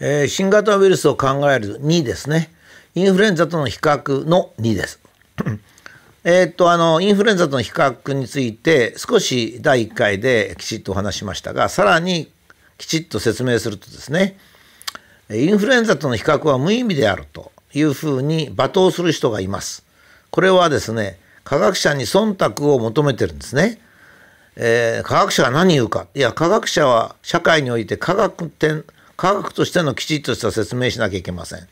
えー、新型ウイルスを考える2ですね。インフルエンザとの比較の2です。えっと、あの、インフルエンザとの比較について少し第1回できちっとお話しましたが、さらにきちっと説明するとですね、インフルエンザとの比較は無意味であるというふうに罵倒する人がいます。これはですね、科学者に忖度を求めてるんですね。えー、科学者が何言うか。いや、科学者は社会において科学点、科学としてのきちっとした説明しなきゃいけません。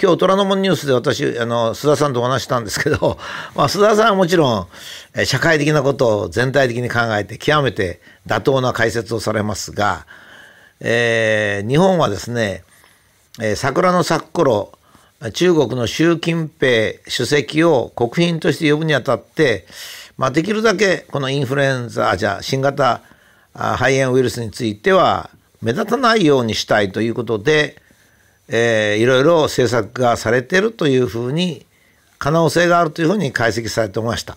今日虎ノ門ニュースで私あの須田さんとお話したんですけど、まあ、須田さんはもちろん社会的なことを全体的に考えて極めて妥当な解説をされますが、えー、日本はですね、えー、桜の咲く頃中国の習近平主席を国賓として呼ぶにあたって、まあ、できるだけこのインフルエンザじゃ新型肺炎ウイルスについては目立たないようにしたいということで、えー、いろいろ政策がされてるというふうに可能性があるというふうに解析されてました。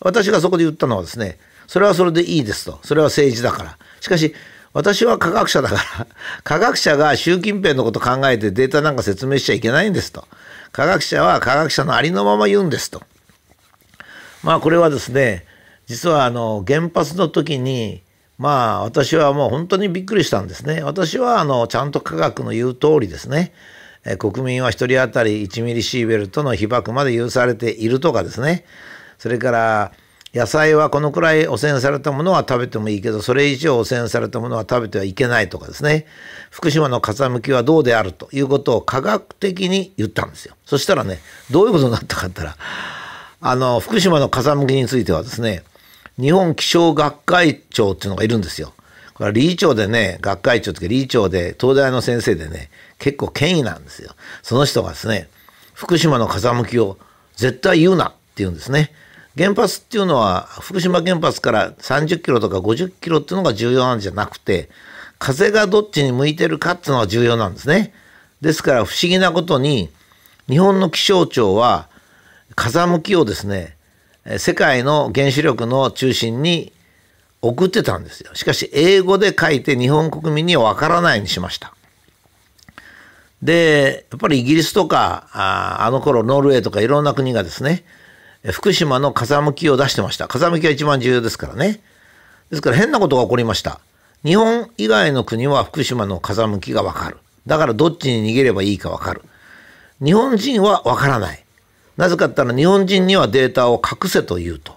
私がそこで言ったのはですねそれはそれでいいですと。それは政治だから。しかし私は科学者だから 科学者が習近平のこと考えてデータなんか説明しちゃいけないんですと。科学者は科学者のありのまま言うんですと。まあこれはですね実はあの原発の時にまあ私はもう本当にびっくりしたんですね。私はあのちゃんと科学の言う通りですね。え国民は1人当たり1ミリシーベルトの被爆まで許されているとかですね。それから野菜はこのくらい汚染されたものは食べてもいいけどそれ以上汚染されたものは食べてはいけないとかですね福島の風向きはどうであるということを科学的に言ったんですよそしたらねどういうことになったかって言ったらあの福島の風向きについてはですね日本気象学会長っていうのがいるんですよ。これは理事長でね、学会長というか理事長で、東大の先生でね、結構権威なんですよ。その人がですね、福島の風向きを絶対言うなって言うんですね。原発っていうのは、福島原発から30キロとか50キロっていうのが重要なんじゃなくて、風がどっちに向いてるかっていうのが重要なんですね。ですから不思議なことに、日本の気象庁は風向きをですね、世界の原子力の中心に送ってたんですよ。しかし英語で書いて日本国民にはわからないにしました。で、やっぱりイギリスとか、ああの頃ノルウェーとかいろんな国がですね、福島の風向きを出してました。風向きが一番重要ですからね。ですから変なことが起こりました。日本以外の国は福島の風向きがわかる。だからどっちに逃げればいいかわかる。日本人はわからない。なぜかったら日本人にはデータを隠せと言うと。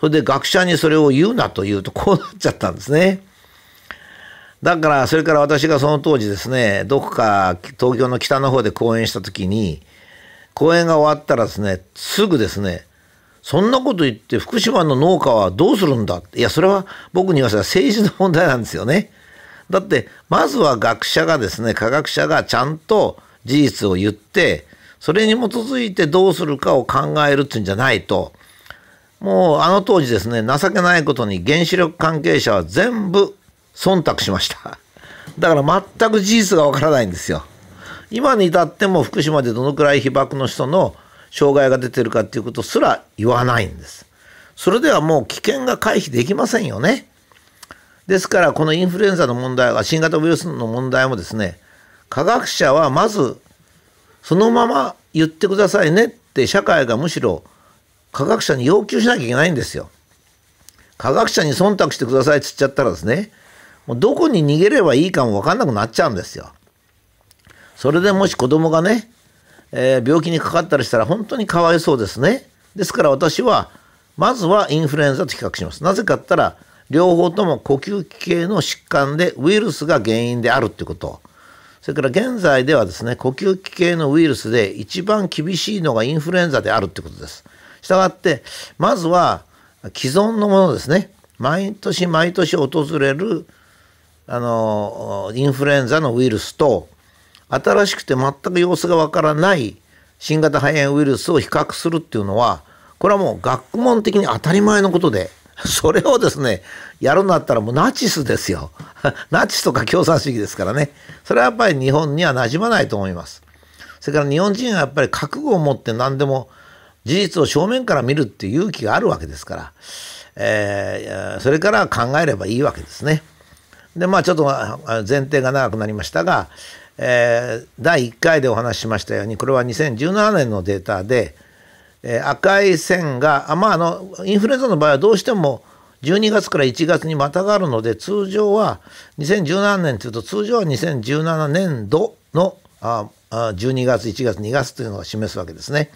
それで学者にそれを言うなと言うとこうなっちゃったんですね。だからそれから私がその当時ですねどこか東京の北の方で講演した時に講演が終わったらですねすぐですねそんなこと言って福島の農家はどうするんだ？いやそれは僕に言わせたら政治の問題なんですよね。だってまずは学者がですね科学者がちゃんと事実を言ってそれに基づいてどうするかを考えるっていうんじゃないと。もうあの当時ですね情けないことに原子力関係者は全部忖度しました。だから全く事実がわからないんですよ。今に至っても福島でどのくらい被爆の人の障害が出てるかっていうことすら言わないんです。それではもう危険が回避できませんよね。ですからこのインフルエンザの問題は新型ウイルスの問題もですね科学者はまずそのまま言ってくださいねって社会がむしろ科学者に要求しなきゃいけないんですよ。科学者に忖度してくださいって言っちゃったらですねもうどこに逃げればいいかも分かんなくなっちゃうんですよ。それでもし子供がね、えー、病気にかかったりしたら本当にかわいそうですね。ですから私はまずはインフルエンザと比較します。なぜかったら両方とも呼吸器系の疾患でウイルスが原因であるってことそれから現在ではですね呼吸器系のウイルスで一番厳しいのがインフルエンザであるということです。したがってまずは既存のものですね毎年毎年訪れるあのインフルエンザのウイルスと新しくて全く様子がわからない新型肺炎ウイルスを比較するっていうのはこれはもう学問的に当たり前のことで それをですねやるんだったらもうナチスですよ。ナチスとか共産主義ですからね。それはやっぱり日本にはなじまないと思います。それから日本人はやっぱり覚悟を持って何でも事実を正面から見るっていう勇気があるわけですから、えー、それから考えればいいわけですね。でまあちょっと前提が長くなりましたが、えー、第1回でお話ししましたようにこれは2017年のデータで、えー、赤い線があまああのインフルエンザの場合はどうしても12月から1月にまたがるので通常は2017年というと通常は2017年度のあ12月1月2月というのが示すわけですね。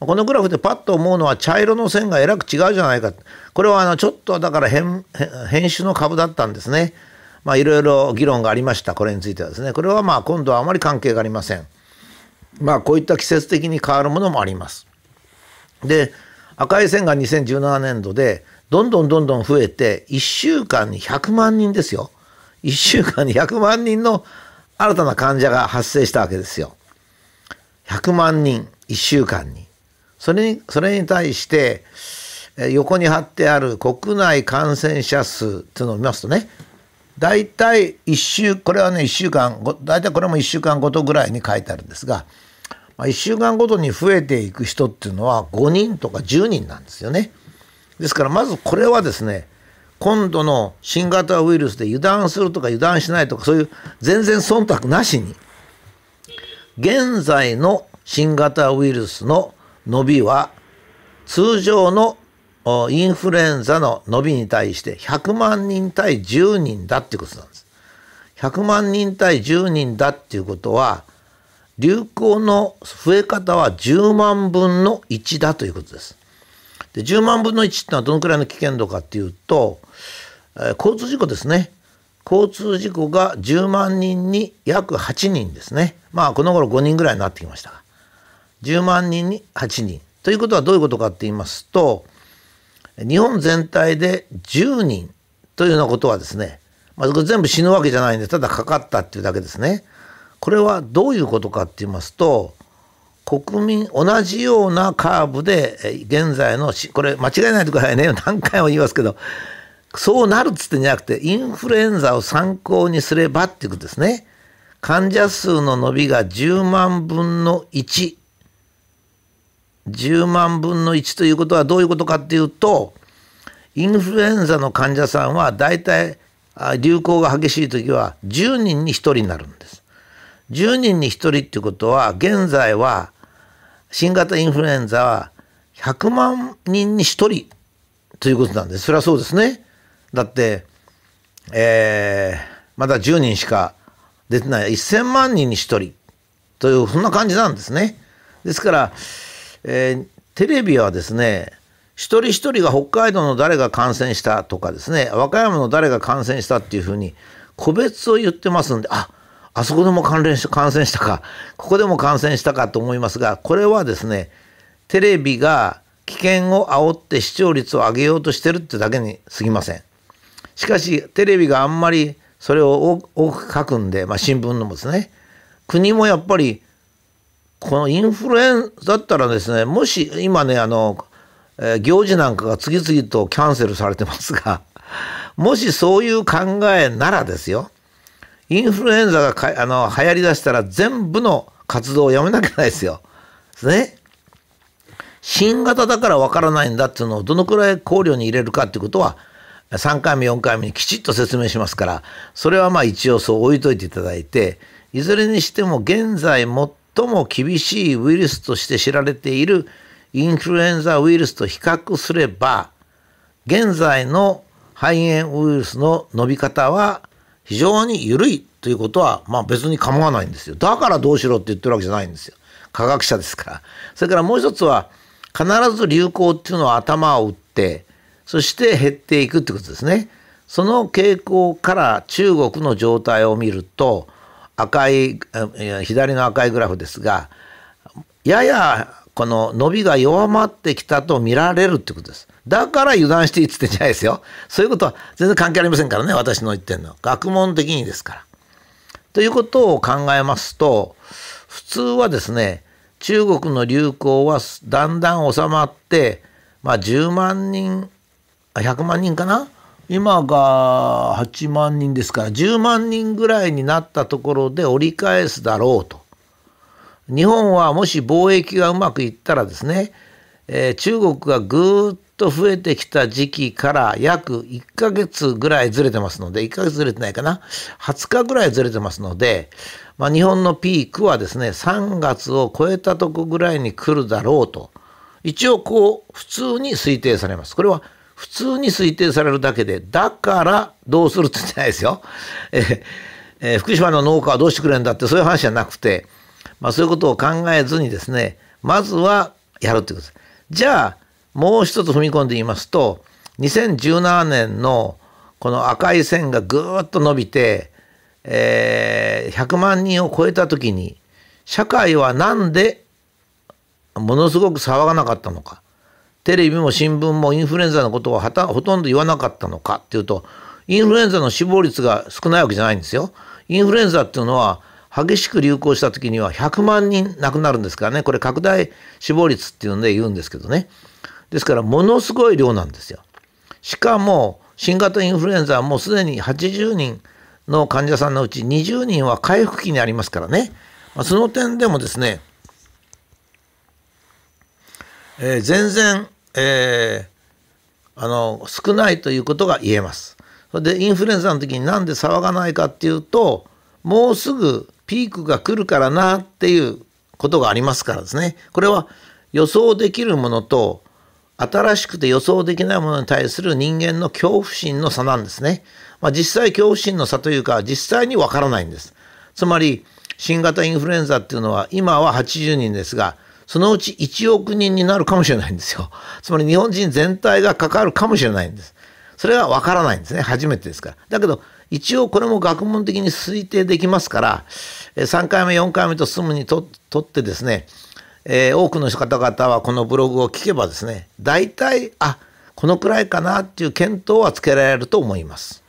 このグラフでパッと思うのは茶色の線がえらく違うじゃないかこれはあのちょっとだから変種の株だったんですね。まあいろいろ議論がありましたこれについてはですねこれはまあ今度はあまり関係がありません。まあこういった季節的に変わるものもあります。で赤い線が2017年度でどんどんどんどん増えて1週間に100万人ですよ。1週間に100万人の新たな患者が発生したわけですよ。100万人1週間に。それにそれに対して横に貼ってある国内感染者数っていうのを見ますとね大体1週これはね1週間大体これも1週間ごとぐらいに書いてあるんですが、まあ、1週間ごとに増えていく人っていうのは5人とか10人なんですよね。ですからまずこれはですね今度の新型ウイルスで油断するとか油断しないとかそういう全然忖度なしに現在の新型ウイルスの伸びは通常のインフルエンザの伸びに対して100万人対10人だっていうことなんです。100万人対10人だっていうことは流行の増え方は10万分の1だということです。で10万分の1っていうのはどのくらいの危険度かっていうとえ交通事故ですね。交通事故が10万人に約8人ですね。まあこの頃5人ぐらいになってきました。10万人に8人。ということはどういうことかって言いますと日本全体で10人というようなことはですね、まあ、全部死ぬわけじゃないんでただかかったっていうだけですね。これはどういうことかって言いますと国民同じようなカーブで現在のこれ間違えないでくださいね何回も言いますけどそうなるっつってんじゃなくて、インフルエンザを参考にすればっていうことですね。患者数の伸びが10万分の1。10万分の1ということはどういうことかっていうと、インフルエンザの患者さんは大体流行が激しい時は10人に1人になるん。10人に1人ってことは現在は新型インフルエンザは100万人に1人ということなんです。それはそうですね。だって、えー、まだ10人しか出てない1000万人に1人というそんな感じなんですね。ですから、えー、テレビはですね一人一人が北海道の誰が感染したとかですね和歌山の誰が感染したっていうふうに個別を言ってますんでああそこでも関連し感染したかここでも感染したかと思いますがこれはですねテレビが危険を煽って視聴率を上げようとしてるってだけに過ぎません。しかしテレビがあんまりそれを多く書くんで、まあ、新聞のもですね国もやっぱりこのインフルエンザだったらですねもし今ねあの、えー、行事なんかが次々とキャンセルされてますがもしそういう考えならですよインフルエンザがかあの流行りだしたら全部の活動をやめなきゃないですよ。ですね。新型だからわからないんだっていうのをどのくらい考慮に入れるかっていうことは3回目4回目にきちっと説明しますからそれはまあ一応そう置いといていただいていずれにしても現在最も厳しいウイルスとして知られているインフルエンザウイルスと比較すれば現在の肺炎ウイルスの伸び方は非常に緩いということはまあ別に構わないんですよ。だからどうしろって言ってるわけじゃないんですよ。科学者ですから。それからもう一つは必ず流行っていうのは頭を打ってそして減っていくってことですね。その傾向から中国の状態を見ると赤い左の赤いグラフですがややこの伸びが弱まってきたと見られるってことです。だから油断していいっつってんじゃないですよ。そういうことは全然関係ありませんからね私の言ってるのは。学問的にですから。ということを考えますと普通はですね中国の流行はだんだん収まってまあ10万人100万人かな？今が8万人ですから10万人ぐらいになったところで折り返すだろうと。日本はもし貿易がうまくいったらですね、えー、中国がぐっと増えてきた時期から約1ヶ月ぐらいずれてますので、1ヶ月ずれてないかな、20日ぐらいずれてますので、まあ、日本のピークはですね、3月を超えたとこぐらいに来るだろうと、一応こう、普通に推定されます。これは普通に推定されるだけで、だからどうするって言ってないですよ。ええー、福島の農家はどうしてくれるんだってそういう話じゃなくて、まあ、そういうことを考えずにですね、まずはやるってことです。じゃあ、もう一つ踏み込んで言いますと、2017年のこの赤い線がぐーっと伸びて、えー、100万人を超えた時に、社会は何でものすごく騒がなかったのか。テレビも新聞もインフルエンザのことをはたほとんど言わなかったのかっていうと、インフルエンザの死亡率が少ないわけじゃないんですよ。インフルエンザっていうのは激しく流行した時には100万人亡くなるんですからね。これ拡大死亡率っていうので言うんですけどね。ですからものすごい量なんですよ。しかも新型インフルエンザはもうすでに80人の患者さんのうち20人は回復期にありますからね、まあ、その点でもですね、えー、全然、えー、あの少ないということが言えます。それでインフルエンザの時になんで騒がないかっていうともうすぐピークが来るからなっていうことがありますからですねこれは予想できるものと新しくて予想できないものに対する人間の恐怖心の差なんですね。まあ、実際恐怖心の差というか実際にわからないんです。つまり新型インフルエンザっていうのは今は80人ですがそのうち1億人になるかもしれないんですよ。つまり日本人全体が関わるかもしれないんです。それはわからないんですね。初めてですから。だけど、一応これも学問的に推定できますから、3回目、4回目と進むにとってですね、えー、多くの方々はこのブログを聞けばですね、大体、あ、このくらいかなっていう見当はつけられると思います。